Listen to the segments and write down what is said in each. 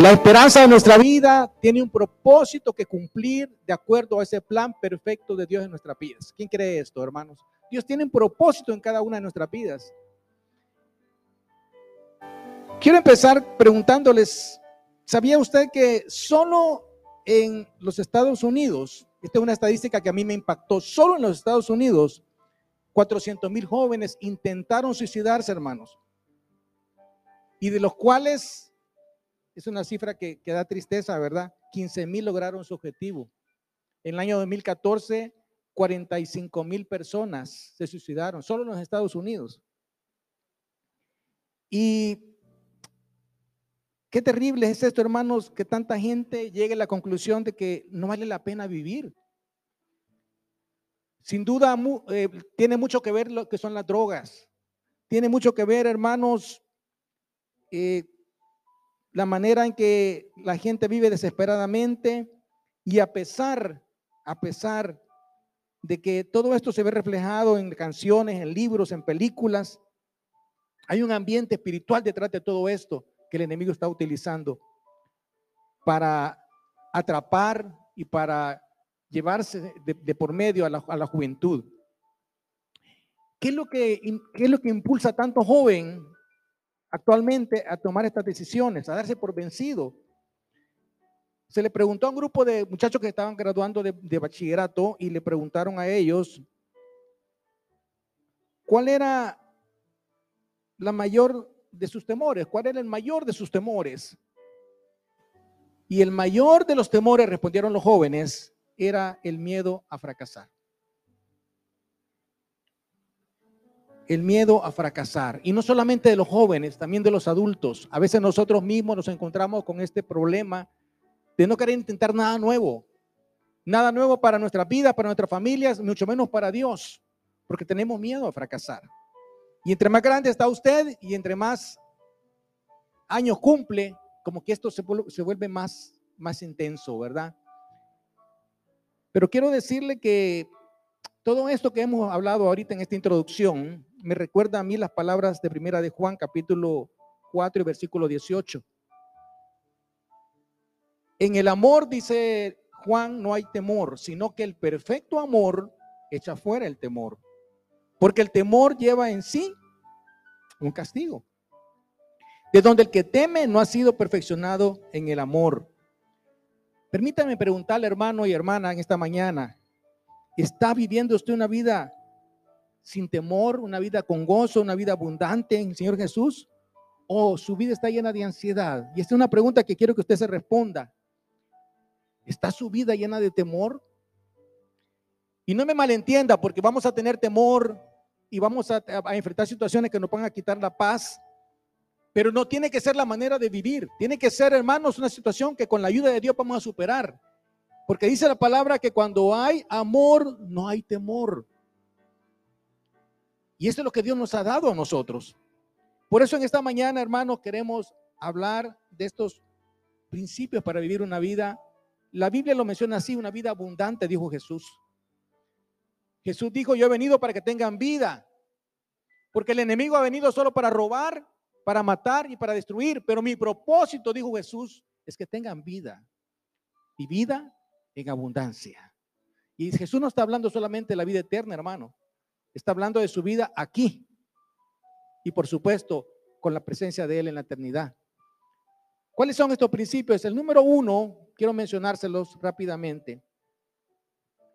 La esperanza de nuestra vida tiene un propósito que cumplir de acuerdo a ese plan perfecto de Dios en nuestras vidas. ¿Quién cree esto, hermanos? Dios tiene un propósito en cada una de nuestras vidas. Quiero empezar preguntándoles, ¿sabía usted que solo en los Estados Unidos, esta es una estadística que a mí me impactó, solo en los Estados Unidos, 400 mil jóvenes intentaron suicidarse, hermanos, y de los cuales es una cifra que, da tristeza, ¿verdad? 15 mil lograron su objetivo. En el año 2014, 45 mil personas se suicidaron, solo en los Estados Unidos. Y qué terrible es esto, hermanos, que tanta gente llegue a la conclusión de que no vale la pena vivir. Sin duda, eh, tiene mucho que ver lo que son las drogas. Tiene mucho que ver, hermanos, eh, la manera en que la gente vive desesperadamente y a pesar, a pesar de que todo esto se ve reflejado en canciones, en libros, en películas, hay un ambiente espiritual detrás de todo esto que el enemigo está utilizando para atrapar y para llevarse de, por medio a la, juventud. ¿Qué es, lo que, ¿Qué es lo que impulsa a tanto joven actualmente a tomar estas decisiones, a darse por vencido. Se le preguntó a un grupo de muchachos que estaban graduando de, bachillerato y le preguntaron a ellos cuál era la mayor de sus temores, cuál era el mayor de sus temores. Y el mayor de los temores, respondieron los jóvenes, era el miedo a fracasar. El miedo a fracasar. Y no solamente de los jóvenes, también de los adultos. A veces nosotros mismos nos encontramos con este problema de no querer intentar nada nuevo. Nada nuevo para nuestra vida, para nuestras familias, mucho menos para Dios, porque tenemos miedo a fracasar. Y entre más grande está usted y entre más años cumple, como que esto se, se vuelve más, más intenso, ¿verdad? Pero quiero decirle que todo esto que hemos hablado ahorita en esta introducción me recuerda a mí las palabras de primera de Juan, capítulo 4 y versículo 18. En el amor, dice Juan, no hay temor, sino que el perfecto amor echa fuera el temor. Porque el temor lleva en sí un castigo. De donde el que teme no ha sido perfeccionado en el amor. Permítame preguntarle, hermano y hermana, en esta mañana, ¿está viviendo usted una vida sin temor, una vida con gozo, una vida abundante en el Señor Jesús? ¿O su vida está llena de ansiedad? Y esta es una pregunta que quiero que usted se responda. ¿Está su vida llena de temor? Y no me malentienda, porque vamos a tener temor y vamos a, enfrentar situaciones que nos van a quitar la paz, pero no tiene que ser la manera de vivir. Tiene que ser, hermanos, una situación que con la ayuda de Dios vamos a superar. Porque dice la palabra que cuando hay amor, no hay temor. Y eso es lo que Dios nos ha dado a nosotros. Por eso en esta mañana, hermanos, queremos hablar de estos principios para vivir una vida. La Biblia lo menciona así, una vida abundante, dijo Jesús. Jesús dijo, yo he venido para que tengan vida. Porque el enemigo ha venido solo para robar, para matar y para destruir. Pero mi propósito, dijo Jesús, es que tengan vida. Y vida en abundancia. Y Jesús no está hablando solamente de la vida eterna, hermano. Está hablando de su vida aquí. Y por supuesto, con la presencia de Él en la eternidad. ¿Cuáles son estos principios? El número uno, quiero mencionárselos rápidamente.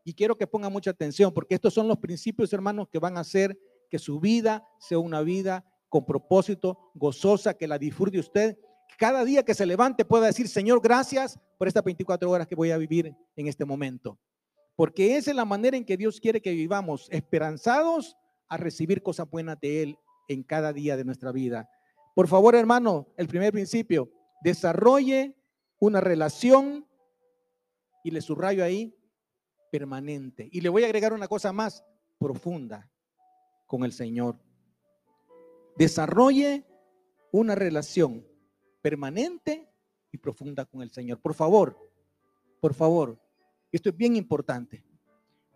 Y quiero que pongan mucha atención, porque estos son los principios, hermanos, que van a hacer que su vida sea una vida con propósito, gozosa, que la disfrute usted. Cada día que se levante pueda decir, Señor, gracias por estas 24 horas que voy a vivir en este momento. Porque esa es la manera en que Dios quiere que vivamos, esperanzados a recibir cosas buenas de Él en cada día de nuestra vida. Por favor, hermano, el primer principio, desarrolle una relación, y le subrayo ahí, permanente. Y le voy a agregar una cosa más, profunda con el Señor. Desarrolle una relación permanente y profunda con el Señor. Por favor, por favor, esto es bien importante.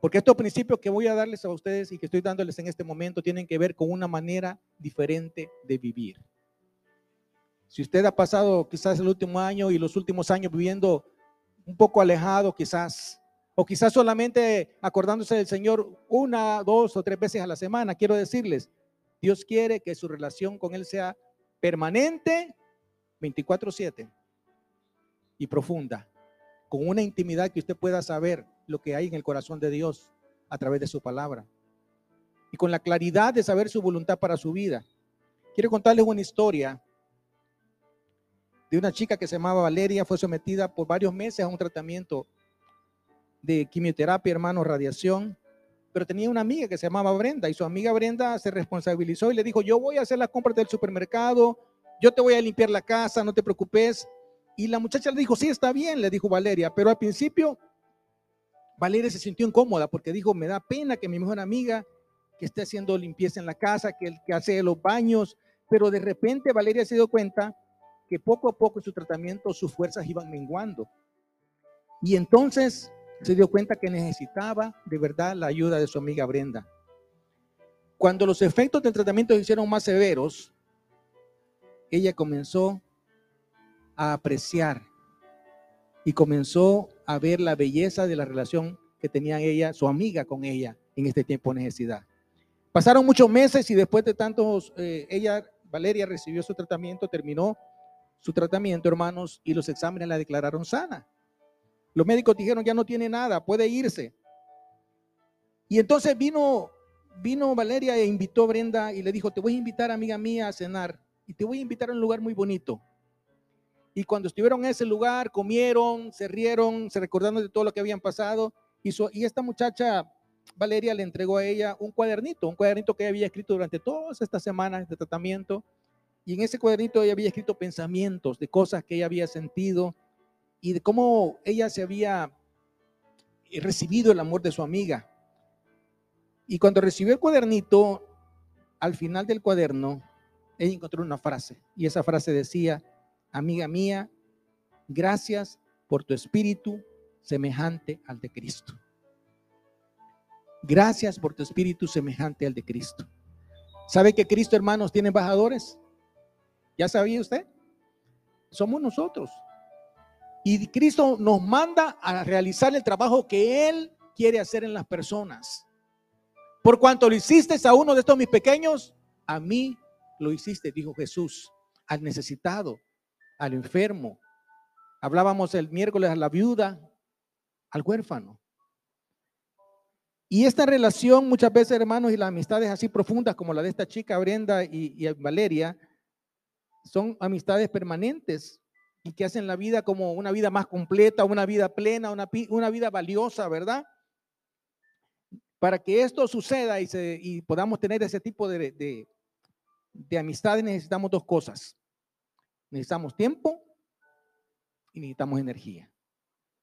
Porque estos principios que voy a darles a ustedes y que estoy dándoles en este momento tienen que ver con una manera diferente de vivir. Si usted ha pasado quizás el último año y los últimos años viviendo un poco alejado quizás, o quizás solamente acordándose del Señor una, dos o tres veces a la semana, quiero decirles, Dios quiere que su relación con Él sea permanente 24/7 y profunda, con una intimidad que usted pueda saber lo que hay en el corazón de Dios a través de su palabra y con la claridad de saber su voluntad para su vida. Quiero contarles una historia de una chica que se llamaba Valeria, fue sometida por varios meses a un tratamiento de quimioterapia, hermano, radiación, pero tenía una amiga que se llamaba Brenda y su amiga Brenda se responsabilizó y le dijo, yo voy a hacer las compras del supermercado, yo te voy a limpiar la casa, no te preocupes. Y la muchacha le dijo, sí, está bien, le dijo Valeria, pero al principio Valeria se sintió incómoda porque dijo, me da pena que mi mejor amiga que esté haciendo limpieza en la casa, que, que hace los baños, pero de repente Valeria se dio cuenta que poco a poco en su tratamiento sus fuerzas iban menguando. Y entonces se dio cuenta que necesitaba de verdad la ayuda de su amiga Brenda. Cuando los efectos del tratamiento se hicieron más severos, ella comenzó a apreciar y comenzó a ver la belleza de la relación que tenía ella, su amiga con ella en este tiempo de necesidad. Pasaron muchos meses y después de tantos, eh, ella, Valeria, recibió su tratamiento, terminó su tratamiento, hermanos, y los exámenes la declararon sana. Los médicos dijeron, ya no tiene nada, puede irse. Y entonces vino, vino Valeria e invitó a Brenda y le dijo, te voy a invitar, amiga mía, a cenar y te voy a invitar a un lugar muy bonito. Y cuando estuvieron en ese lugar, comieron, se rieron, se recordaron de todo lo que habían pasado. Y, y esta muchacha, Valeria, le entregó a ella un cuadernito, un cuadernito que había escrito durante todas estas semanas de tratamiento y en ese cuadernito ella había escrito pensamientos de cosas que ella había sentido y de cómo ella se había recibido el amor de su amiga. Y cuando recibió el cuadernito, al final del cuaderno, ella encontró una frase. Y esa frase decía, amiga mía, gracias por tu espíritu semejante al de Cristo. Gracias por tu espíritu semejante al de Cristo. ¿Sabe que Cristo, hermanos, tiene embajadores? ¿Ya sabía usted? Somos nosotros. Y Cristo nos manda a realizar el trabajo que Él quiere hacer en las personas. Por cuanto lo hiciste a uno de estos mis pequeños, a mí lo hiciste, dijo Jesús, al necesitado, al enfermo. Hablábamos el miércoles a la viuda, al huérfano. Y esta relación muchas veces, hermanos, y las amistades así profundas como la de esta chica Brenda y, Valeria, son amistades permanentes y que hacen la vida como una vida más completa, una vida plena, una, una vida valiosa, ¿verdad? Para que esto suceda y, se, y podamos tener ese tipo de, de amistades necesitamos dos cosas. Necesitamos tiempo y necesitamos energía.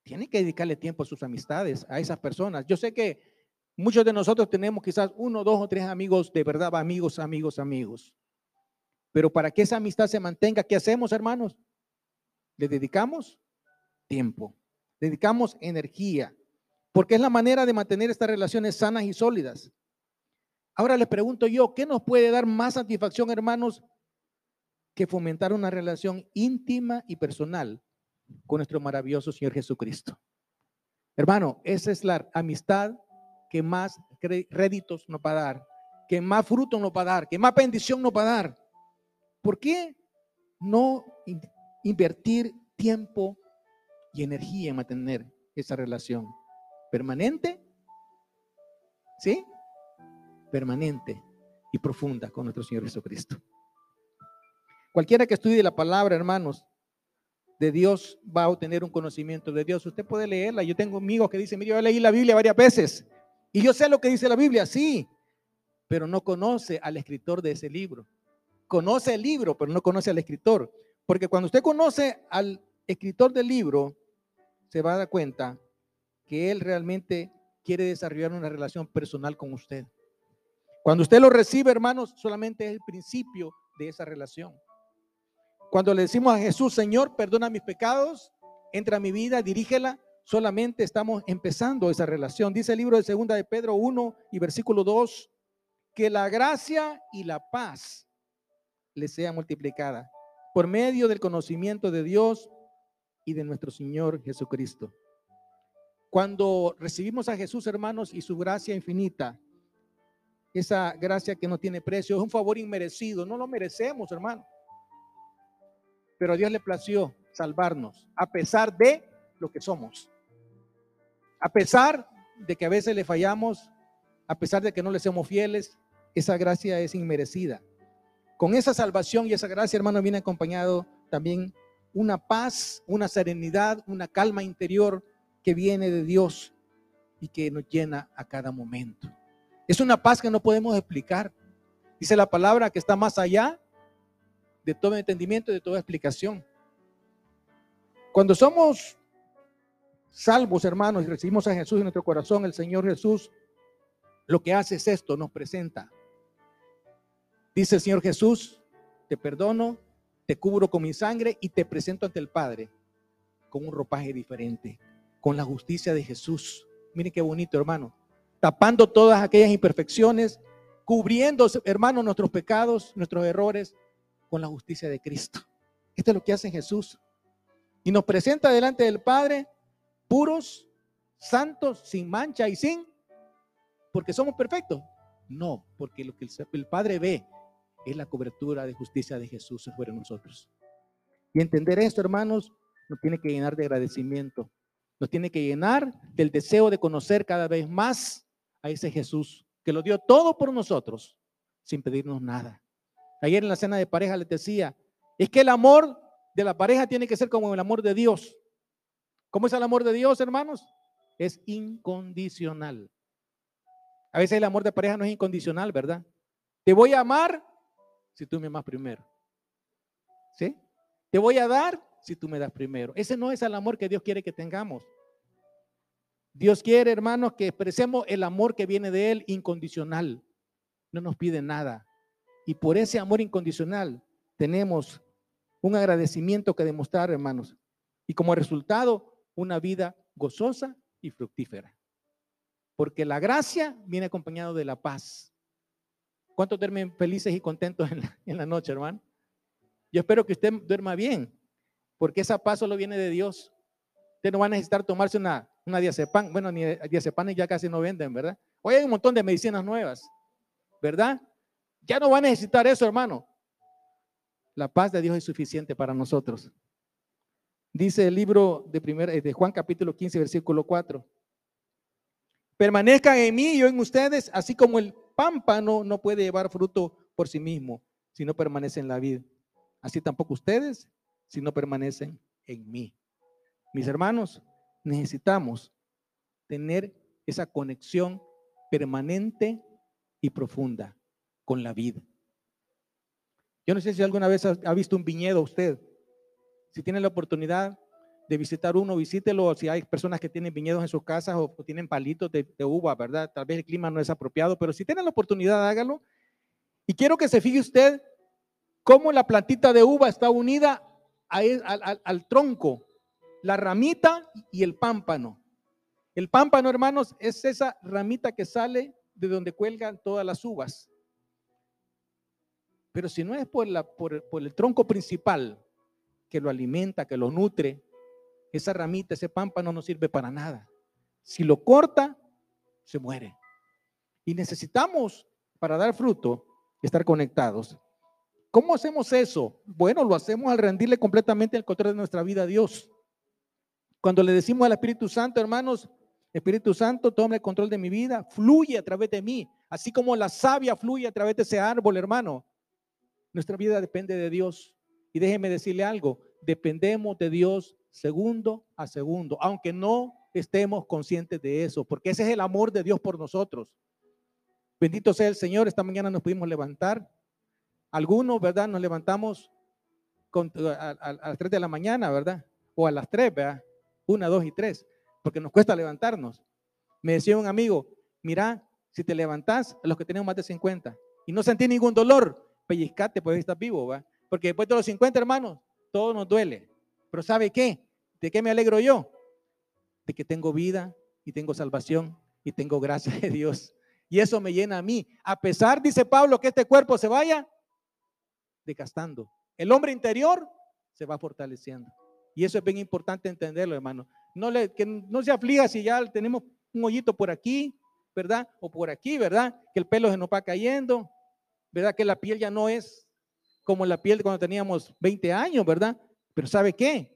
Tiene que dedicarle tiempo a sus amistades, a esas personas. Yo sé que muchos de nosotros tenemos quizás uno, dos o tres amigos de verdad, amigos, amigos, amigos. Pero para que esa amistad se mantenga, ¿qué hacemos, hermanos? Le dedicamos tiempo, dedicamos energía, porque es la manera de mantener estas relaciones sanas y sólidas. Ahora les pregunto yo, ¿qué nos puede dar más satisfacción, hermanos, que fomentar una relación íntima y personal con nuestro maravilloso Señor Jesucristo? Hermano, esa es la amistad que más réditos nos va a dar, que más fruto nos va a dar, que más bendición nos va a dar. ¿Por qué no invertir tiempo y energía en mantener esa relación permanente? ¿Sí? Permanente y profunda con nuestro Señor Jesucristo. Cualquiera que estudie la palabra, hermanos, de Dios va a obtener un conocimiento de Dios. Usted puede leerla. Yo tengo amigos que dicen, mire, yo leí la Biblia varias veces y yo sé lo que dice la Biblia, sí, pero no conoce al escritor de ese libro conoce el libro, pero no conoce al escritor. Porque cuando usted conoce al escritor del libro, se va a dar cuenta que él realmente quiere desarrollar una relación personal con usted. Cuando usted lo recibe, hermanos, solamente es el principio de esa relación. Cuando le decimos a Jesús, Señor, perdona mis pecados, entra a mi vida, dirígela, solamente estamos empezando esa relación. Dice el libro de Segunda de Pedro 1 y versículo 2, que la gracia y la paz le sea multiplicada por medio del conocimiento de Dios y de nuestro Señor Jesucristo. Cuando recibimos a Jesús, hermanos, y su gracia infinita, esa gracia que no tiene precio, es un favor inmerecido, no lo merecemos, hermano. Pero a Dios le plació salvarnos, a pesar de lo que somos. A pesar de que a veces le fallamos, a pesar de que no le somos fieles, esa gracia es inmerecida. Con esa salvación y esa gracia, hermano, viene acompañado también una paz, una serenidad, una calma interior que viene de Dios y que nos llena a cada momento. Es una paz que no podemos explicar. Dice la palabra que está más allá de todo entendimiento y de toda explicación. Cuando somos salvos, hermanos, y recibimos a Jesús en nuestro corazón, el Señor Jesús lo que hace es esto, nos presenta. Dice el Señor Jesús, te perdono, te cubro con mi sangre y te presento ante el Padre con un ropaje diferente, con la justicia de Jesús. Miren qué bonito, hermano. Tapando todas aquellas imperfecciones, cubriendo, hermano, nuestros pecados, nuestros errores, con la justicia de Cristo. Esto es lo que hace Jesús. Y nos presenta delante del Padre puros, santos, sin mancha y sin, porque somos perfectos. No, porque lo que el Padre ve es la cobertura de justicia de Jesús sobre nosotros. Y entender esto, hermanos, nos tiene que llenar de agradecimiento. Nos tiene que llenar del deseo de conocer cada vez más a ese Jesús que lo dio todo por nosotros sin pedirnos nada. Ayer en la cena de pareja les decía, es que el amor de la pareja tiene que ser como el amor de Dios. ¿Cómo es el amor de Dios, hermanos? Es incondicional. A veces el amor de pareja no es incondicional, ¿verdad? Te voy a amar si tú me amas primero. ¿Sí? Te voy a dar si tú me das primero. Ese no es el amor que Dios quiere que tengamos. Dios quiere, hermanos, que expresemos el amor que viene de Él incondicional. No nos pide nada. Y por ese amor incondicional tenemos un agradecimiento que demostrar, hermanos. Y como resultado, una vida gozosa y fructífera. Porque la gracia viene acompañado de la paz. ¿Cuántos duermen felices y contentos en la, noche, hermano? Yo espero que usted duerma bien, porque esa paz solo viene de Dios. Usted no va a necesitar tomarse una, una diazepam. Bueno, ni diazepam ya casi no venden, ¿verdad? Hoy hay un montón de medicinas nuevas, ¿verdad? Ya no va a necesitar eso, hermano. La paz de Dios es suficiente para nosotros. Dice el libro de, primer, de Juan capítulo 15, versículo 4. Permanezcan en mí y yo en ustedes, así como el pámpano no puede llevar fruto por sí mismo si no permanece en la vida. Así tampoco ustedes si no permanecen en mí. Mis hermanos, necesitamos tener esa conexión permanente y profunda con la vida. Yo no sé si alguna vez ha visto un viñedo usted. Si tiene la oportunidad de visitar uno, visítelo. Si hay personas que tienen viñedos en sus casas o, tienen palitos de, uva, ¿verdad? Tal vez el clima no es apropiado, pero si tienen la oportunidad, hágalo. Y quiero que se fije usted cómo la plantita de uva está unida e, al, tronco, la ramita y el pámpano. El pámpano, hermanos, es esa ramita que sale de donde cuelgan todas las uvas. Pero si no es por, el tronco principal que lo alimenta, que lo nutre, esa ramita, ese pámpano no sirve para nada. Si lo corta, se muere. Y necesitamos, para dar fruto, estar conectados. ¿Cómo hacemos eso? Bueno, lo hacemos al rendirle completamente el control de nuestra vida a Dios. Cuando le decimos al Espíritu Santo, hermanos, Espíritu Santo, toma el control de mi vida, fluye a través de mí, así como la savia fluye a través de ese árbol, hermano. Nuestra vida depende de Dios. Y déjeme decirle algo, dependemos de Dios segundo a segundo, aunque no estemos conscientes de eso, porque ese es el amor de Dios por nosotros. Bendito sea el Señor, esta mañana nos pudimos levantar. Algunos, ¿verdad? Nos levantamos a, las 3 de la mañana, ¿verdad? O a las 3, ¿verdad? Una, dos y tres, porque nos cuesta levantarnos. Me decía un amigo, mira, si te levantás, los que tenemos más de 50, y no sentí ningún dolor, pellizcate, pues estar vivo, ¿verdad? Porque después de los 50, hermanos, todo nos duele. Pero ¿sabe qué? ¿De qué me alegro yo? De que tengo vida y tengo salvación y tengo gracia de Dios. Y eso me llena a mí. A pesar, dice Pablo, que este cuerpo se vaya desgastando. el hombre interior se va fortaleciendo. Y eso es bien importante entenderlo, hermano. No le, que no se aflija si ya tenemos un hoyito por aquí, ¿verdad? O por aquí, ¿verdad? Que el pelo se nos va cayendo, ¿verdad? Que la piel ya no es como la piel cuando teníamos 20 años, ¿verdad? Pero ¿sabe qué?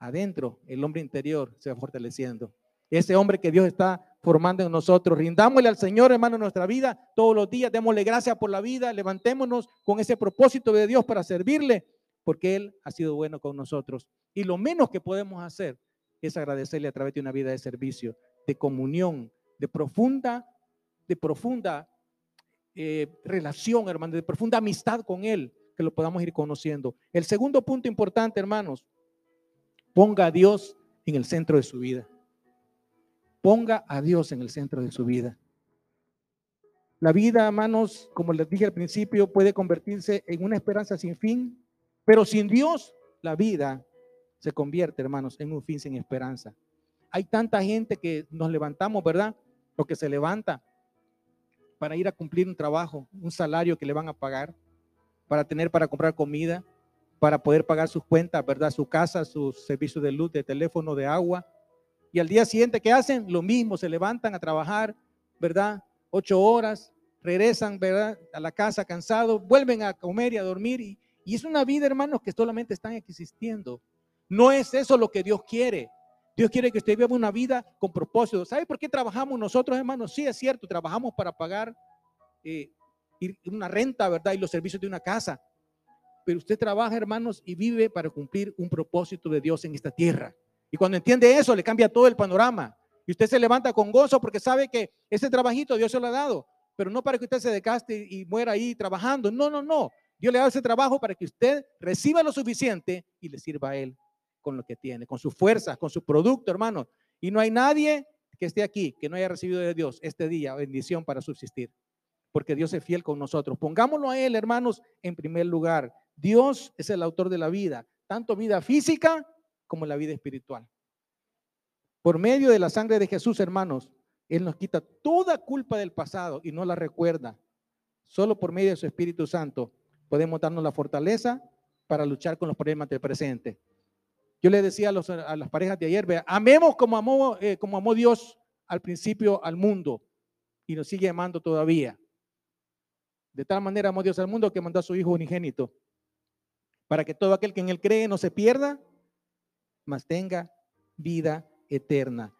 Adentro, el hombre interior se va fortaleciendo. Ese hombre que Dios está formando en nosotros. Rindámosle al Señor, hermano, nuestra vida todos los días. Démosle gracias por la vida. Levantémonos con ese propósito de Dios para servirle, porque Él ha sido bueno con nosotros. Y lo menos que podemos hacer es agradecerle a través de una vida de servicio, de comunión, de profunda, de profunda eh, relación, hermano, de profunda amistad con Él, que lo podamos ir conociendo. El segundo punto importante, hermanos, ponga a Dios en el centro de su vida. Ponga a Dios en el centro de su vida. La vida, hermanos, como les dije al principio, puede convertirse en una esperanza sin fin, pero sin Dios, la vida se convierte, hermanos, en un fin sin esperanza. Hay tanta gente que nos levantamos, ¿verdad? O que se levanta para ir a cumplir un trabajo, un salario que le van a pagar, para tener para comprar comida, para poder pagar sus cuentas, ¿verdad? Su casa, sus servicios de luz, de teléfono, de agua, y al día siguiente, ¿qué hacen? Lo mismo, se levantan a trabajar, ¿verdad? Ocho horas, regresan, ¿verdad? A la casa cansados, vuelven a comer y a dormir. Y, y es una vida, hermanos, que solamente están existiendo. No es eso lo que Dios quiere. Dios quiere que usted viva una vida con propósito. ¿Sabe por qué trabajamos nosotros, hermanos? Sí, es cierto, trabajamos para pagar eh, una renta, ¿verdad? Y los servicios de una casa. Pero usted trabaja, hermanos, y vive para cumplir un propósito de Dios en esta tierra. Y cuando entiende eso, le cambia todo el panorama. Y usted se levanta con gozo porque sabe que ese trabajito Dios se lo ha dado, pero no para que usted se decaste y muera ahí trabajando. No, no, no. Dios le da ese trabajo para que usted reciba lo suficiente y le sirva a Él con lo que tiene, con sus fuerzas, con su producto, hermano. Y no hay nadie que esté aquí que no haya recibido de Dios este día bendición para subsistir, porque Dios es fiel con nosotros. Pongámoslo a Él, hermanos, en primer lugar. Dios es el autor de la vida, tanto vida física como la vida espiritual. Por medio de la sangre de Jesús, hermanos, Él nos quita toda culpa del pasado y no la recuerda. Solo por medio de su Espíritu Santo podemos darnos la fortaleza para luchar con los problemas del presente. Yo le decía a, las parejas de ayer, vea, amemos como amó, eh, amó Dios al principio al mundo y nos sigue amando todavía. De tal manera amó Dios al mundo que mandó a su Hijo unigénito para que todo aquel que en él cree no se pierda, mas tenga vida eterna.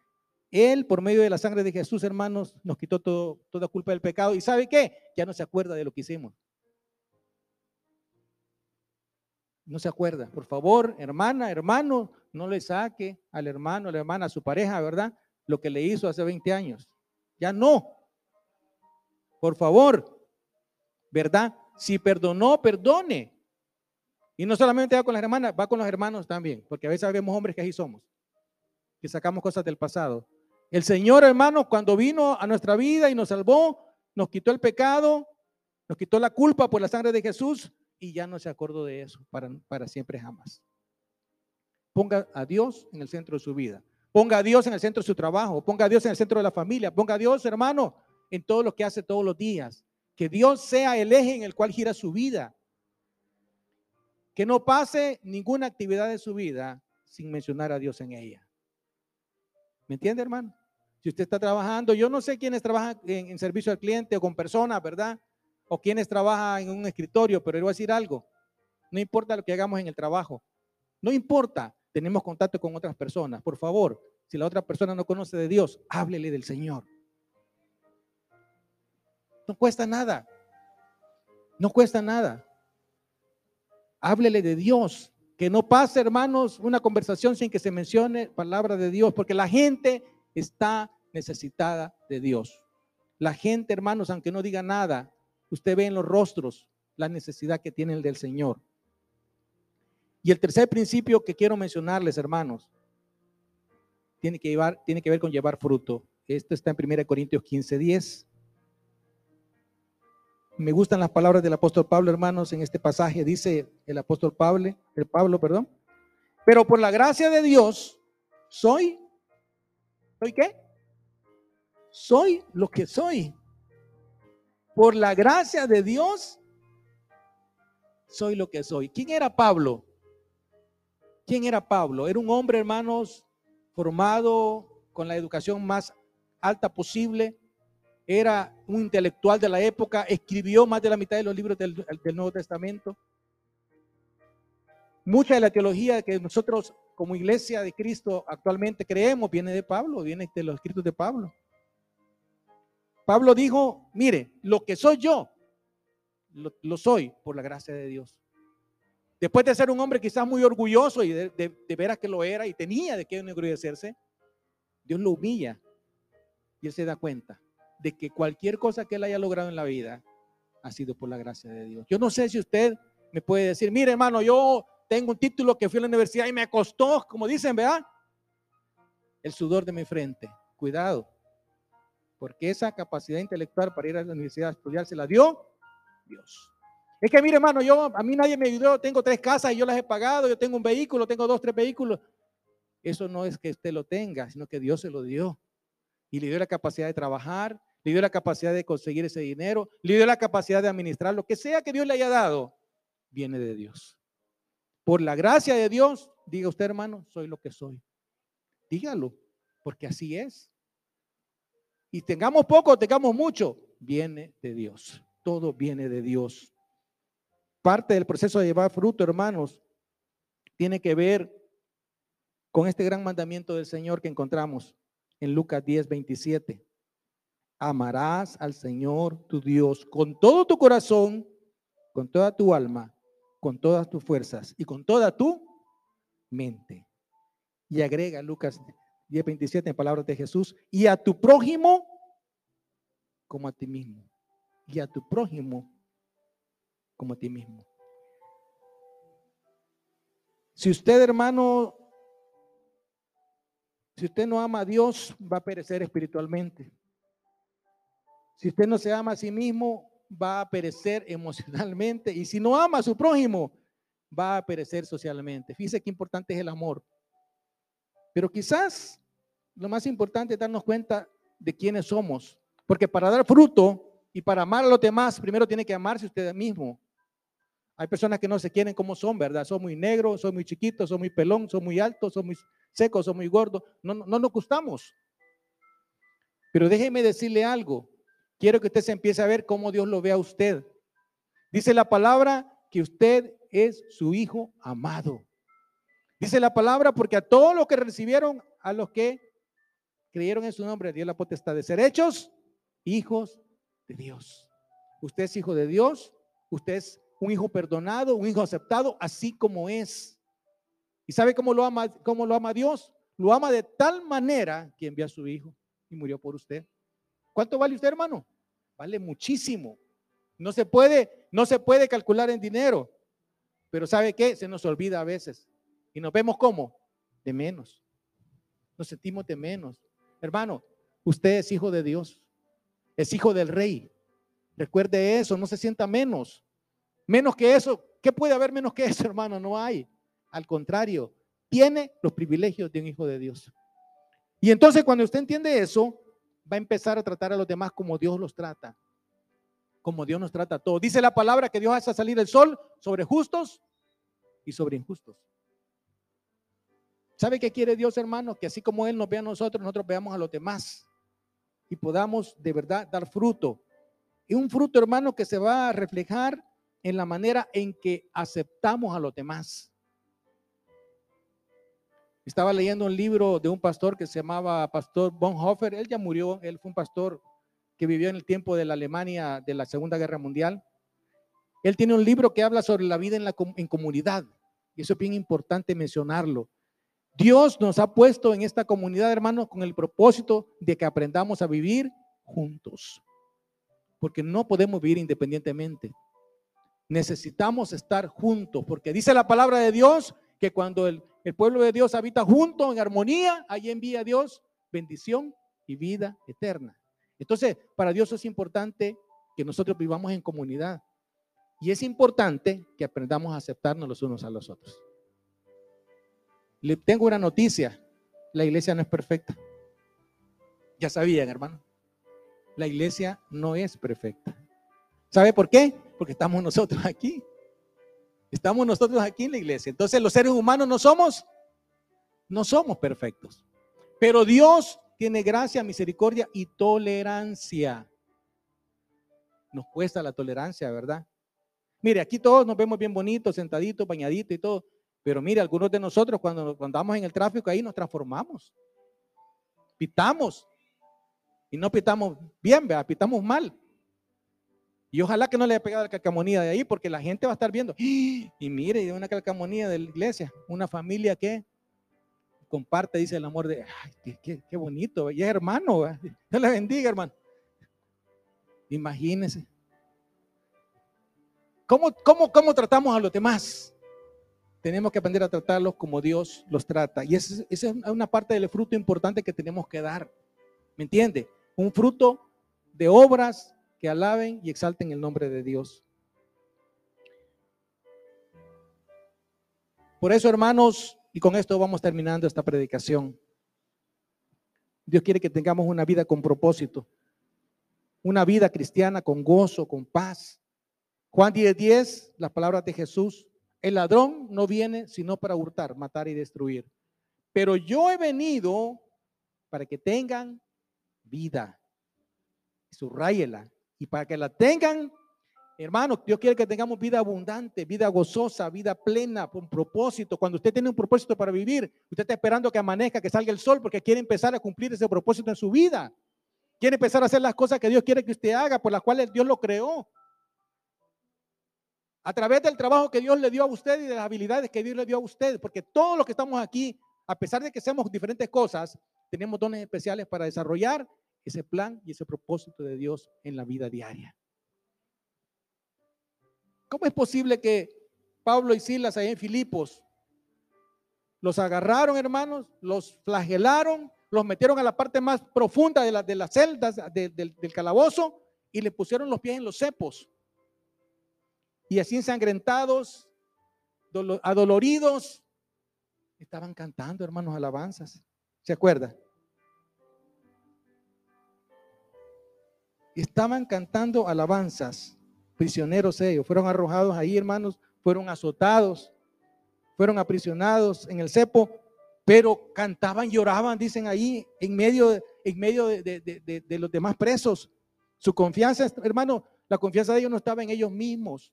Él, por medio de la sangre de Jesús, hermanos, nos quitó toda culpa del pecado. ¿Y sabe qué? Ya no se acuerda de lo que hicimos. No se acuerda. Por favor, hermana, hermano, no le saque al hermano, a la hermana, a su pareja, ¿verdad? Lo que le hizo hace 20 años. Ya no. Por favor, ¿verdad? Si perdonó, perdone. Y no solamente va con las hermanas, va con los hermanos también, porque a veces vemos hombres que así somos, que sacamos cosas del pasado. El Señor, hermano, cuando vino a nuestra vida y nos salvó, nos quitó el pecado, nos quitó la culpa por la sangre de Jesús y ya no se acordó de eso para, para siempre jamás. Ponga a Dios en el centro de su vida. Ponga a Dios en el centro de su trabajo. Ponga a Dios en el centro de la familia. Ponga a Dios, hermano, en todo lo que hace todos los días. Que Dios sea el eje en el cual gira su vida. Que no pase ninguna actividad de su vida sin mencionar a Dios en ella. ¿Me entiende, hermano? Si usted está trabajando, yo no sé quiénes trabajan en, servicio al cliente o con personas, ¿verdad? O quiénes trabajan en un escritorio, pero le voy a decir algo. No importa lo que hagamos en el trabajo. No importa, tenemos contacto con otras personas. Por favor, si la otra persona no conoce de Dios, háblele del Señor. No cuesta nada. No cuesta nada háblele de Dios. Que no pase, hermanos, una conversación sin que se mencione palabra de Dios, porque la gente está necesitada de Dios. La gente, hermanos, aunque no diga nada, usted ve en los rostros la necesidad que tiene el del Señor. Y el tercer principio que quiero mencionarles, hermanos, tiene que, llevar, tiene que ver con llevar fruto. Esto está en 1 Corintios 15, 10. Me gustan las palabras del apóstol Pablo, hermanos, en este pasaje. Dice el apóstol Pablo, el Pablo, perdón. Pero por la gracia de Dios, soy, ¿soy qué? Soy lo que soy. Por la gracia de Dios, soy lo que soy. ¿Quién era Pablo? ¿Quién era Pablo? Era un hombre, hermanos, formado con la educación más alta posible. Era un intelectual de la época, escribió más de la mitad de los libros del, Nuevo Testamento. Mucha de la teología que nosotros como iglesia de Cristo actualmente creemos viene de Pablo, viene de los escritos de Pablo. Pablo dijo, mire, lo que soy yo, lo, soy por la gracia de Dios. Después de ser un hombre quizás muy orgulloso y de, de, veras que lo era y tenía de qué enorgullecerse, Dios lo humilla y él se da cuenta de que cualquier cosa que él haya logrado en la vida ha sido por la gracia de Dios. Yo no sé si usted me puede decir, mire hermano, yo tengo un título que fui a la universidad y me costó, como dicen, ¿verdad? El sudor de mi frente. Cuidado, porque esa capacidad intelectual para ir a la universidad a estudiar se la dio Dios. Es que mire, hermano, yo a mí nadie me ayudó, tengo tres casas y yo las he pagado, yo tengo un vehículo, tengo dos, tres vehículos. Eso no es que usted lo tenga, sino que Dios se lo dio. Y le dio la capacidad de trabajar, le dio la capacidad de conseguir ese dinero, le dio la capacidad de administrar lo que sea que Dios le haya dado, viene de Dios. Por la gracia de Dios, diga usted, hermano, soy lo que soy. Dígalo, porque así es. Y tengamos poco, tengamos mucho, viene de Dios. Todo viene de Dios. Parte del proceso de llevar fruto, hermanos, tiene que ver con este gran mandamiento del Señor que encontramos en Lucas 10, 27. Amarás al Señor tu Dios con todo tu corazón, con toda tu alma, con todas tus fuerzas y con toda tu mente. Y agrega Lucas 10:27 en palabras de Jesús, y a tu prójimo como a ti mismo. Y a tu prójimo como a ti mismo. Si usted, hermano, si usted no ama a Dios, va a perecer espiritualmente. Si usted no se ama a sí mismo, va a perecer emocionalmente. Y si no ama a su prójimo, va a perecer socialmente. Fíjese qué importante es el amor. Pero quizás lo más importante es darnos cuenta de quiénes somos. Porque para dar fruto y para amar a los demás, primero tiene que amarse usted mismo. Hay personas que no se quieren como son, ¿verdad? Son muy negros, son muy chiquitos, son muy pelón, son muy altos, son muy secos, son muy gordos. No, no, no nos gustamos. Pero déjeme decirle algo. Quiero que usted se empiece a ver cómo Dios lo ve a usted. Dice la palabra que usted es su hijo amado. Dice la palabra porque a todos los que recibieron, a los que creyeron en su nombre, dio la potestad de ser hechos hijos de Dios. Usted es hijo de Dios, usted es un hijo perdonado, un hijo aceptado, así como es. ¿Y sabe cómo lo ama, cómo lo ama Dios? Lo ama de tal manera que envió a su hijo y murió por usted. ¿Cuánto vale usted, hermano? Vale muchísimo. No se puede, no se puede calcular en dinero. Pero ¿sabe qué? Se nos olvida a veces. Y nos vemos como de menos. Nos sentimos de menos. Hermano, usted es hijo de Dios. Es hijo del rey. Recuerde eso, no se sienta menos. Menos que eso. ¿Qué puede haber menos que eso, hermano? No hay. Al contrario, tiene los privilegios de un hijo de Dios. Y entonces cuando usted entiende eso, va a empezar a tratar a los demás como Dios los trata. Como Dios nos trata a todos. Dice la palabra que Dios hace salir el sol sobre justos y sobre injustos. ¿Sabe qué quiere Dios, hermano? Que así como Él nos ve a nosotros, nosotros veamos a los demás y podamos de verdad dar fruto. Y un fruto, hermano, que se va a reflejar en la manera en que aceptamos a los demás. Estaba leyendo un libro de un pastor que se llamaba Pastor Bonhoeffer. Él ya murió, él fue un pastor que vivió en el tiempo de la Alemania de la Segunda Guerra Mundial. Él tiene un libro que habla sobre la vida en, la, en comunidad. Y eso es bien importante mencionarlo. Dios nos ha puesto en esta comunidad, hermanos, con el propósito de que aprendamos a vivir juntos. Porque no podemos vivir independientemente. Necesitamos estar juntos, porque dice la palabra de Dios que cuando el, pueblo de Dios habita junto, en armonía, ahí envía Dios bendición y vida eterna. Entonces, para Dios es importante que nosotros vivamos en comunidad. Y es importante que aprendamos a aceptarnos los unos a los otros. Le tengo una noticia. La iglesia no es perfecta. Ya sabían, hermano. La iglesia no es perfecta. ¿Sabe por qué? Porque estamos nosotros aquí. Estamos nosotros aquí en la iglesia. Entonces los seres humanos no somos, no somos perfectos. Pero Dios tiene gracia, misericordia y tolerancia. Nos cuesta la tolerancia, ¿verdad? Mire, aquí todos nos vemos bien bonitos, sentaditos, bañaditos y todo. Pero mire, algunos de nosotros cuando, cuando andamos en el tráfico ahí nos transformamos. Pitamos. Y no pitamos bien, ¿verdad? pitamos mal. Y ojalá que no le haya pegado la calcamonía de ahí, porque la gente va a estar viendo. Y mire, una calcamonía de la iglesia, una familia que comparte, dice el amor de, ay, qué, bonito, y es hermano, Dios le bendiga, hermano. Imagínense. ¿Cómo, cómo, cómo tratamos a los demás? Tenemos que aprender a tratarlos como Dios los trata. Y esa, es una parte del fruto importante que tenemos que dar. ¿Me entiende? Un fruto de obras que alaben y exalten el nombre de Dios. Por eso, hermanos, y con esto vamos terminando esta predicación. Dios quiere que tengamos una vida con propósito, una vida cristiana con gozo, con paz. Juan 10:10, 10, las palabras de Jesús, el ladrón no viene sino para hurtar, matar y destruir. Pero yo he venido para que tengan vida. Subrayela, y para que la tengan, hermano, Dios quiere que tengamos vida abundante, vida gozosa, vida plena, con propósito. Cuando usted tiene un propósito para vivir, usted está esperando que amanezca, que salga el sol, porque quiere empezar a cumplir ese propósito en su vida. Quiere empezar a hacer las cosas que Dios quiere que usted haga, por las cuales Dios lo creó. A través del trabajo que Dios le dio a usted y de las habilidades que Dios le dio a usted, porque todos los que estamos aquí, a pesar de que seamos diferentes cosas, tenemos dones especiales para desarrollar ese plan y ese propósito de Dios en la vida diaria. ¿Cómo es posible que Pablo y Silas ahí en Filipos los agarraron, hermanos, los flagelaron, los metieron a la parte más profunda de, de las celdas del, del calabozo y le pusieron los pies en los cepos? Y así ensangrentados, adoloridos, estaban cantando, hermanos, alabanzas. ¿Se acuerda? estaban cantando alabanzas, prisioneros ellos, fueron arrojados ahí, hermanos, fueron azotados, fueron aprisionados en el cepo, pero cantaban, lloraban, dicen ahí, en medio, en medio de, los demás presos. Su confianza, hermano, la confianza de ellos no estaba en ellos mismos.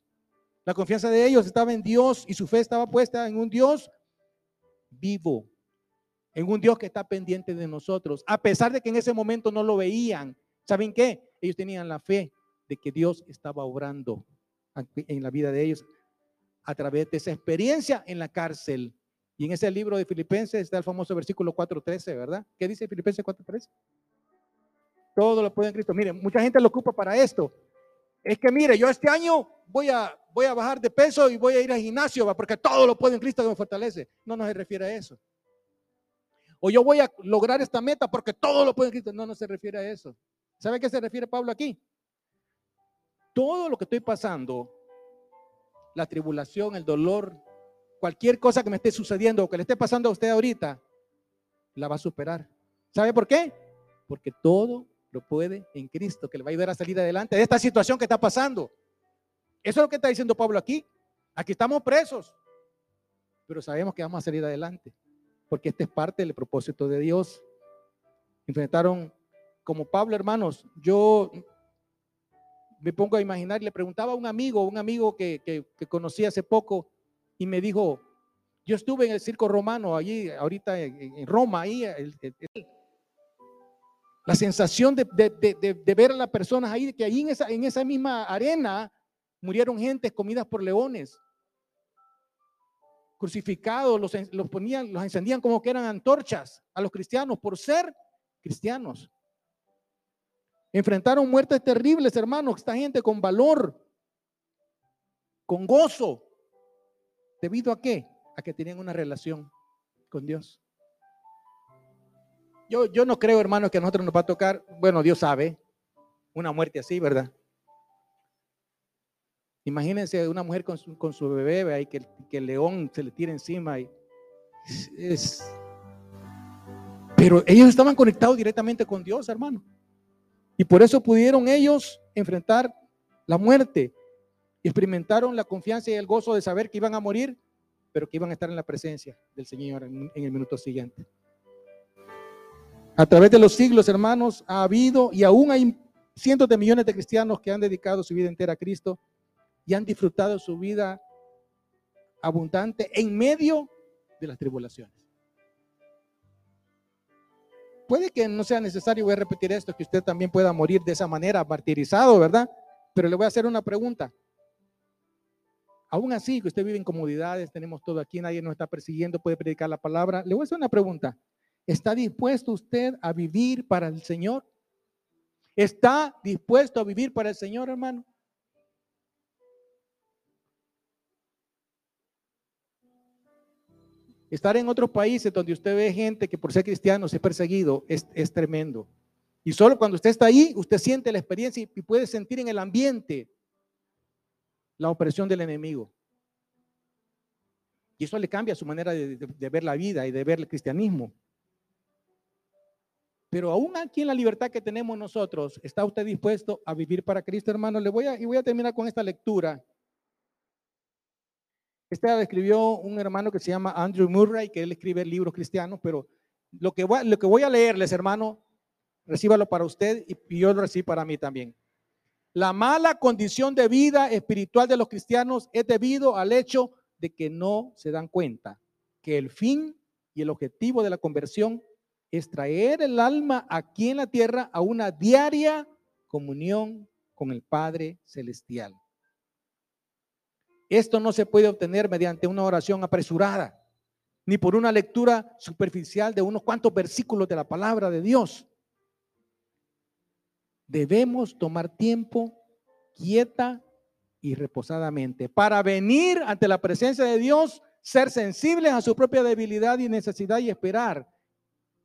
La confianza de ellos estaba en Dios y su fe estaba puesta en un Dios vivo, en un Dios que está pendiente de nosotros, a pesar de que en ese momento no lo veían. ¿Saben qué? Ellos tenían la fe de que Dios estaba obrando en la vida de ellos a través de esa experiencia en la cárcel. Y en ese libro de Filipenses está el famoso versículo 4.13, ¿verdad? ¿Qué dice Filipenses 4.13? Todo lo puede en Cristo. Mire, mucha gente lo ocupa para esto. Es que mire, yo este año voy a, voy a bajar de peso y voy a ir al gimnasio, porque todo lo puede en Cristo que me fortalece. No, no se refiere a eso. O yo voy a lograr esta meta porque todo lo puede en Cristo. No, no se refiere a eso. ¿Sabe a qué se refiere Pablo aquí? Todo lo que estoy pasando, la tribulación, el dolor, cualquier cosa que me esté sucediendo o que le esté pasando a usted ahorita, la va a superar. ¿Sabe por qué? Porque todo lo puede en Cristo, que le va a ayudar a salir adelante de esta situación que está pasando. Eso es lo que está diciendo Pablo aquí. Aquí estamos presos, pero sabemos que vamos a salir adelante, porque este es parte del propósito de Dios. Enfrentaron como Pablo, hermanos, yo me pongo a imaginar, le preguntaba a un amigo, un amigo que, que, conocí hace poco, y me dijo, yo estuve en el circo romano, allí, ahorita en, Roma, ahí, la sensación de, de, ver a las personas ahí, que ahí en esa, en esa misma arena murieron gente comidas por leones, crucificados, los, los ponían, los encendían como que eran antorchas a los cristianos por ser cristianos. Enfrentaron muertes terribles, hermanos. Esta gente con valor, con gozo. ¿Debido a qué? A que tenían una relación con Dios. Yo, yo no creo, hermanos, que a nosotros nos va a tocar, bueno, Dios sabe, una muerte así, ¿verdad? Imagínense una mujer con su, con su bebé y que, que, el león se le tira encima. Y es, pero ellos estaban conectados directamente con Dios, hermano. Y por eso pudieron ellos enfrentar la muerte. experimentaron la confianza y el gozo de saber que iban a morir, pero que iban a estar en la presencia del Señor en, el minuto siguiente. A través de los siglos, hermanos, ha habido y aún hay cientos de millones de cristianos que han dedicado su vida entera a Cristo y han disfrutado su vida abundante en medio de las tribulaciones. Puede que no sea necesario, voy a repetir esto, que usted también pueda morir de esa manera, martirizado, ¿verdad? Pero le voy a hacer una pregunta. Aún así, que usted vive en comodidades, tenemos todo aquí, nadie nos está persiguiendo, puede predicar la palabra. Le voy a hacer una pregunta. ¿Está dispuesto usted a vivir para el Señor? ¿Está dispuesto a vivir para el Señor, hermano? Estar en otros países donde usted ve gente que por ser cristiano es perseguido es, es tremendo. Y solo cuando usted está ahí, usted siente la experiencia y, puede sentir en el ambiente la opresión del enemigo. Y eso le cambia su manera de, ver la vida y de ver el cristianismo. Pero aún aquí en la libertad que tenemos nosotros, ¿está usted dispuesto a vivir para Cristo, hermano? Le voy a, y voy a terminar con esta lectura esta la escribió un hermano que se llama Andrew Murray, que él escribe libros cristianos, pero lo que voy, lo que voy a leerles, hermano, recíbalo para usted y yo lo recibo para mí también. La mala condición de vida espiritual de los cristianos es debido al hecho de que no se dan cuenta que el fin y el objetivo de la conversión es traer el alma aquí en la tierra a una diaria comunión con el Padre Celestial. Esto no se puede obtener mediante una oración apresurada, ni por una lectura superficial de unos cuantos versículos de la palabra de Dios. Debemos tomar tiempo quieta y reposadamente para venir ante la presencia de Dios, ser sensibles a su propia debilidad y necesidad y esperar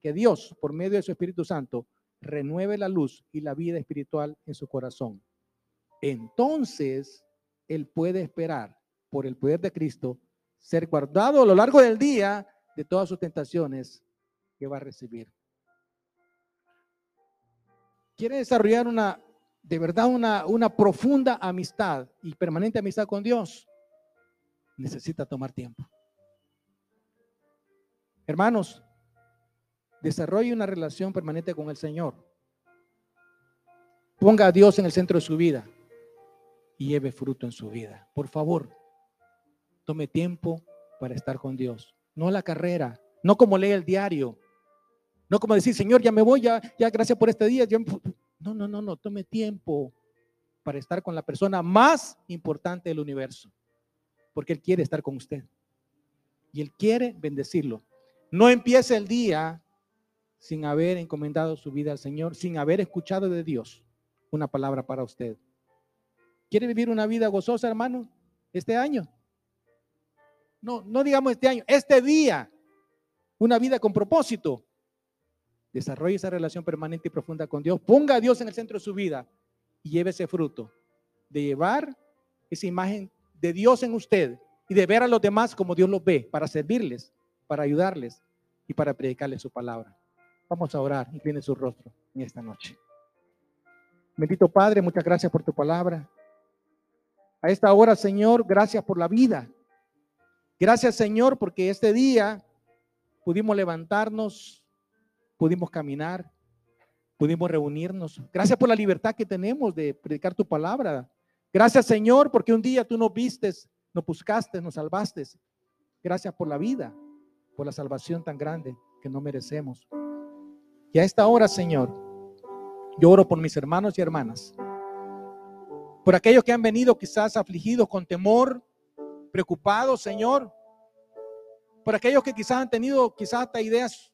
que Dios, por medio de su Espíritu Santo, renueve la luz y la vida espiritual en su corazón. Entonces, él puede esperar por el poder de Cristo, ser guardado a lo largo del día de todas sus tentaciones que va a recibir. Quiere desarrollar una, de verdad, una, una profunda amistad y permanente amistad con Dios. Necesita tomar tiempo. Hermanos, desarrolle una relación permanente con el Señor. Ponga a Dios en el centro de su vida y lleve fruto en su vida. Por favor, tome tiempo para estar con Dios. No la carrera, no como lee el diario, no como decir, Señor, ya me voy, ya, ya gracias por este día. No, no, no, no, tome tiempo para estar con la persona más importante del universo, porque Él quiere estar con usted y Él quiere bendecirlo. No empiece el día sin haber encomendado su vida al Señor, sin haber escuchado de Dios una palabra para usted. ¿Quiere vivir una vida gozosa, hermano, este año? No, no digamos este año, este día, una vida con propósito. Desarrolle esa relación permanente y profunda con Dios. Ponga a Dios en el centro de su vida y lleve ese fruto de llevar esa imagen de Dios en usted y de ver a los demás como Dios los ve, para servirles, para ayudarles y para predicarles su palabra. Vamos a orar, incline su rostro en esta noche. Bendito Padre, muchas gracias por tu palabra. A esta hora, Señor, gracias por la vida. Gracias, Señor, porque este día pudimos levantarnos, pudimos caminar, pudimos reunirnos. Gracias por la libertad que tenemos de predicar tu palabra. Gracias, Señor, porque un día tú nos vistes, nos buscaste, nos salvaste. Gracias por la vida, por la salvación tan grande que no merecemos. Y a esta hora, Señor, yo oro por mis hermanos y hermanas por aquellos que han venido quizás afligidos con temor, preocupados, Señor, por aquellos que quizás han tenido quizás hasta ideas,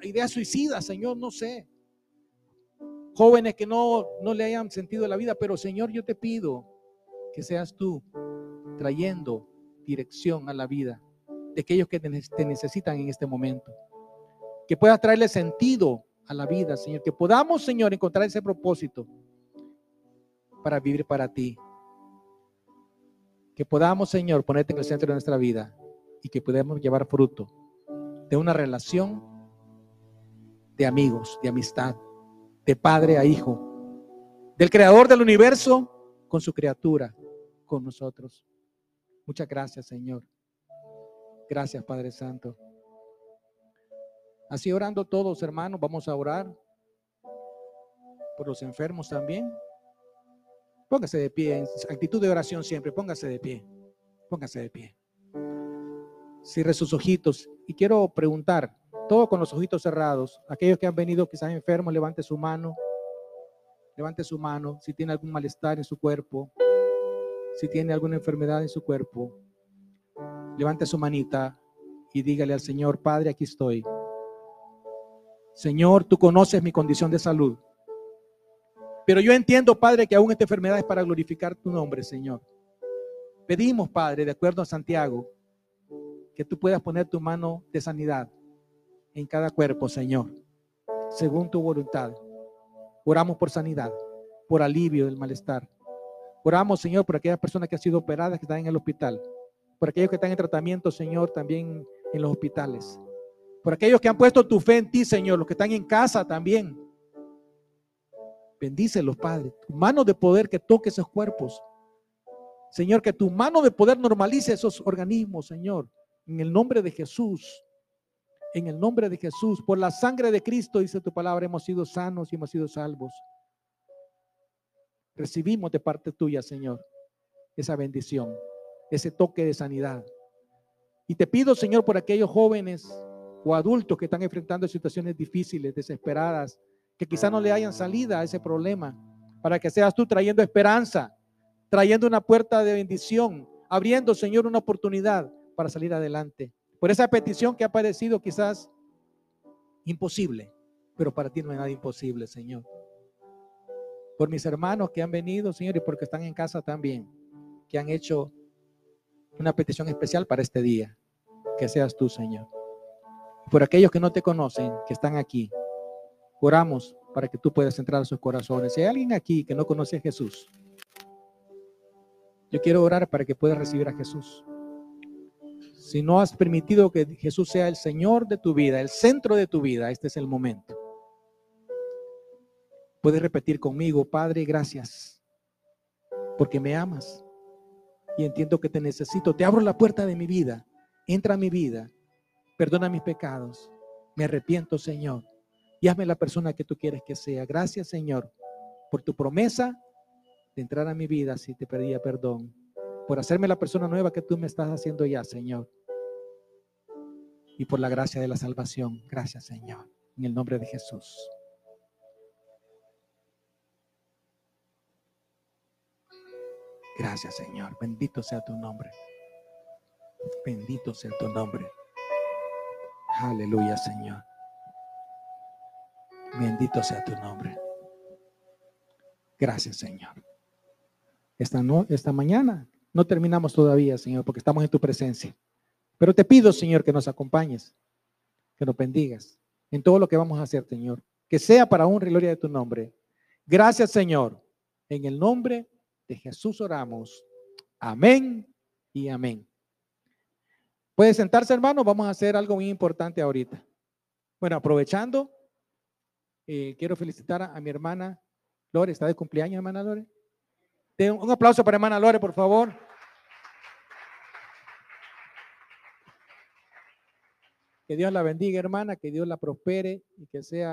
ideas suicidas, Señor, no sé. Jóvenes que no, no le hayan sentido la vida, pero Señor, yo te pido que seas tú trayendo dirección a la vida de aquellos que te necesitan en este momento. Que puedas traerle sentido a la vida, Señor. Que podamos, Señor, encontrar ese propósito para vivir para ti. Que podamos, Señor, ponerte en el centro de nuestra vida y que podamos llevar fruto de una relación de amigos, de amistad, de padre a hijo, del creador del universo con su criatura, con nosotros. Muchas gracias, Señor. Gracias, Padre Santo. Así orando todos, hermanos, vamos a orar por los enfermos también. Póngase de pie, en actitud de oración siempre, póngase de pie, póngase de pie. Cierre sus ojitos y quiero preguntar, todo con los ojitos cerrados, aquellos que han venido quizás enfermos, levante su mano, levante su mano, si tiene algún malestar en su cuerpo, si tiene alguna enfermedad en su cuerpo, levante su manita y dígale al Señor, Padre, aquí estoy. Señor, tú conoces mi condición de salud. Pero yo entiendo, Padre, que aún esta enfermedad es para glorificar tu nombre, Señor. Pedimos, Padre, de acuerdo a Santiago, que tú puedas poner tu mano de sanidad en cada cuerpo, Señor, según tu voluntad. Oramos por sanidad, por alivio del malestar. Oramos, Señor, por aquellas personas que han sido operadas, que están en el hospital. Por aquellos que están en tratamiento, Señor, también en los hospitales. Por aquellos que han puesto tu fe en ti, Señor, los que están en casa también. Bendícelos, Padre. Tu mano de poder que toque esos cuerpos. Señor, que tu mano de poder normalice esos organismos, Señor. En el nombre de Jesús. En el nombre de Jesús. Por la sangre de Cristo, dice tu palabra, hemos sido sanos y hemos sido salvos. Recibimos de parte tuya, Señor, esa bendición, ese toque de sanidad. Y te pido, Señor, por aquellos jóvenes o adultos que están enfrentando situaciones difíciles, desesperadas, que quizá no le hayan salida a ese problema, para que seas tú trayendo esperanza, trayendo una puerta de bendición, abriendo, Señor, una oportunidad para salir adelante. Por esa petición que ha parecido quizás imposible, pero para ti no hay nada imposible, Señor. Por mis hermanos que han venido, Señor, y porque están en casa también, que han hecho una petición especial para este día. Que seas tú, Señor. Por aquellos que no te conocen, que están aquí, Oramos para que tú puedas entrar a sus corazones. Si hay alguien aquí que no conoce a Jesús, yo quiero orar para que puedas recibir a Jesús. Si no has permitido que Jesús sea el Señor de tu vida, el centro de tu vida, este es el momento. Puedes repetir conmigo, Padre, gracias, porque me amas y entiendo que te necesito. Te abro la puerta de mi vida, entra a mi vida, perdona mis pecados, me arrepiento, Señor y hazme la persona que tú quieres que sea. Gracias, Señor, por tu promesa de entrar a mi vida si te pedía perdón, por hacerme la persona nueva que tú me estás haciendo ya, Señor. Y por la gracia de la salvación. Gracias, Señor. En el nombre de Jesús. Gracias, Señor. Bendito sea tu nombre. Bendito sea tu nombre. Aleluya, Señor. Bendito sea tu nombre. Gracias, Señor. Esta, no, esta mañana no terminamos todavía, Señor, porque estamos en tu presencia. Pero te pido, Señor, que nos acompañes, que nos bendigas en todo lo que vamos a hacer, Señor. Que sea para honra y gloria de tu nombre. Gracias, Señor. En el nombre de Jesús oramos. Amén y amén. Puede sentarse, hermano. Vamos a hacer algo muy importante ahorita. Bueno, aprovechando eh, quiero felicitar a, mi hermana Lore. ¿Está de cumpleaños, hermana Lore? un aplauso para hermana Lore, por favor. Que Dios la bendiga, hermana, que Dios la prospere y que sea